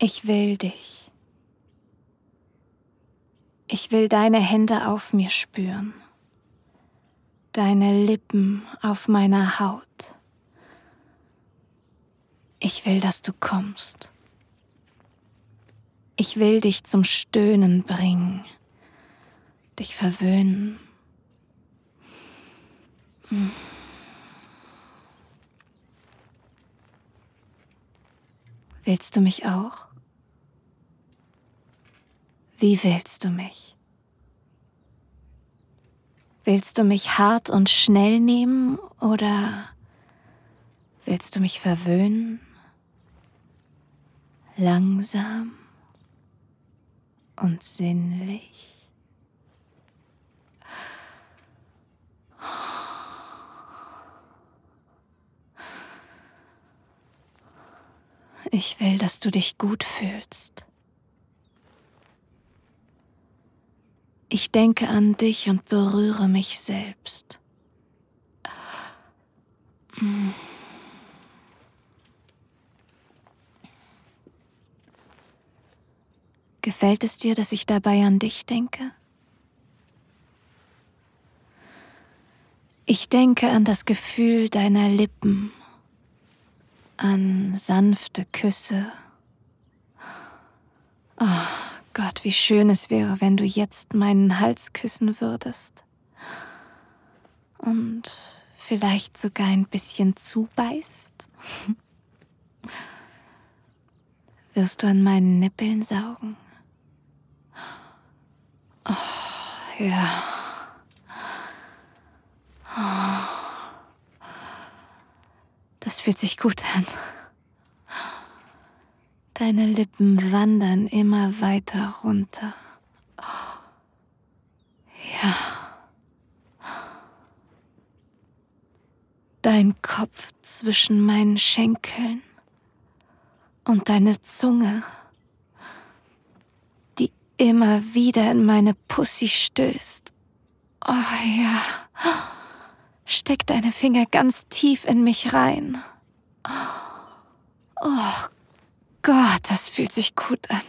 Ich will dich. Ich will deine Hände auf mir spüren, deine Lippen auf meiner Haut. Ich will, dass du kommst. Ich will dich zum Stöhnen bringen, dich verwöhnen. Willst du mich auch? Wie willst du mich? Willst du mich hart und schnell nehmen oder willst du mich verwöhnen? Langsam und sinnlich. Ich will, dass du dich gut fühlst. Ich denke an dich und berühre mich selbst. Gefällt es dir, dass ich dabei an dich denke? Ich denke an das Gefühl deiner Lippen, an sanfte Küsse. Oh Wie schön es wäre, wenn du jetzt meinen Hals küssen würdest. Und vielleicht sogar ein bisschen zubeißt. Wirst du an meinen Nippeln saugen? Oh, ja. Oh. Das fühlt sich gut an. Deine Lippen wandern immer weiter runter. Ja. Dein Kopf zwischen meinen Schenkeln und deine Zunge, die immer wieder in meine Pussy stößt. Oh ja. Steck deine Finger ganz tief in mich rein. Oh Gott, das fühlt sich gut an.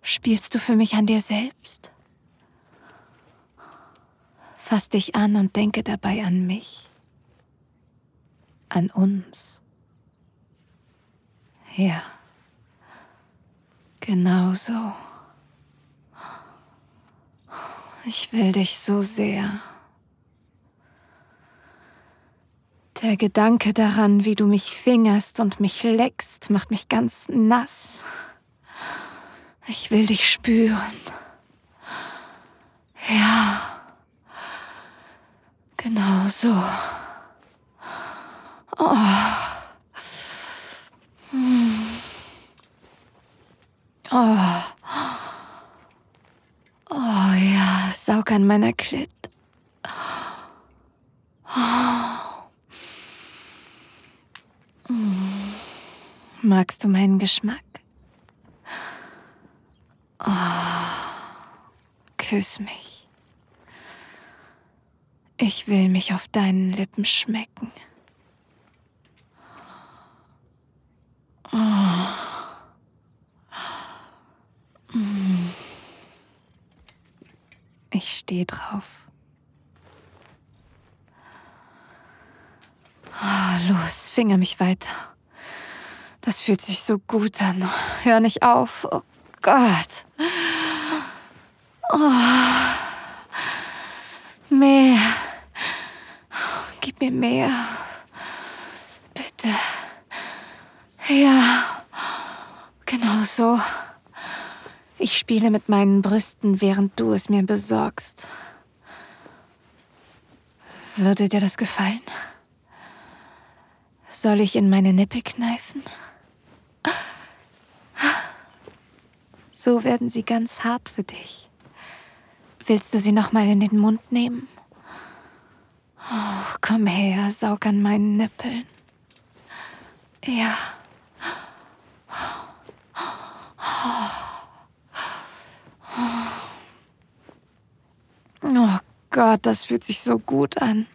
Spielst du für mich an dir selbst? Fass dich an und denke dabei an mich, an uns. Ja, genau so. Ich will dich so sehr. Der Gedanke daran, wie du mich fingerst und mich leckst, macht mich ganz nass. Ich will dich spüren. Ja, genau so. Oh. Hm. Oh. Oh ja, saug an meiner Klit. Magst du meinen Geschmack? Oh, küss mich. Ich will mich auf deinen Lippen schmecken. Oh. Ich stehe drauf. Oh, los, finger mich weiter. Das fühlt sich so gut an. Hör nicht auf. Oh Gott. Oh. Mehr. Gib mir mehr. Bitte. Ja. Genau so. Ich spiele mit meinen Brüsten, während du es mir besorgst. Würde dir das gefallen? Soll ich in meine Nippel kneifen? So werden sie ganz hart für dich. Willst du sie noch mal in den Mund nehmen? Oh, komm her, saug an meinen Nippeln. Ja. Oh Gott, das fühlt sich so gut an.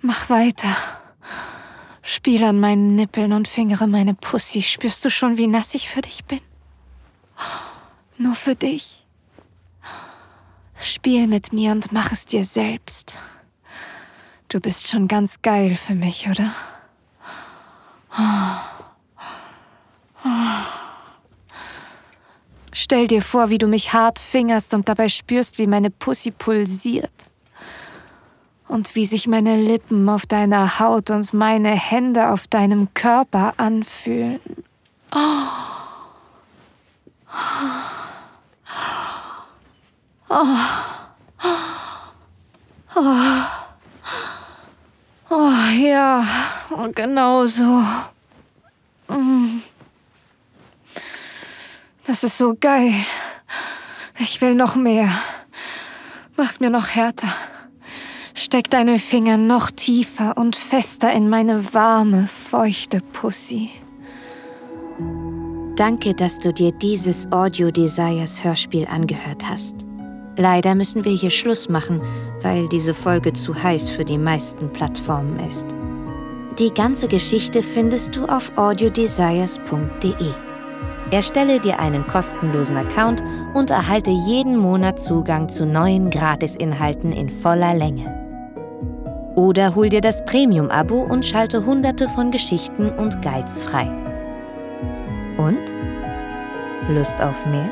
Mach weiter. Spiel an meinen Nippeln und fingere meine Pussy. Spürst du schon, wie nass ich für dich bin? Nur für dich. Spiel mit mir und mach es dir selbst. Du bist schon ganz geil für mich, oder? Stell dir vor, wie du mich hart fingerst und dabei spürst, wie meine Pussy pulsiert. Und wie sich meine Lippen auf deiner Haut und meine Hände auf deinem Körper anfühlen. Oh. Oh. Oh. Oh ja, genau so. Das ist so geil. Ich will noch mehr. Mach's mir noch härter. Steck deine Finger noch tiefer und fester in meine warme, feuchte Pussy. Danke, dass du dir dieses Audio Desires Hörspiel angehört hast. Leider müssen wir hier Schluss machen, weil diese Folge zu heiß für die meisten Plattformen ist. Die ganze Geschichte findest du auf audiodesires.de. Erstelle dir einen kostenlosen Account und erhalte jeden Monat Zugang zu neuen Gratisinhalten in voller Länge. Oder hol dir das Premium-Abo und schalte hunderte von Geschichten und Guides frei. Und? Lust auf mehr?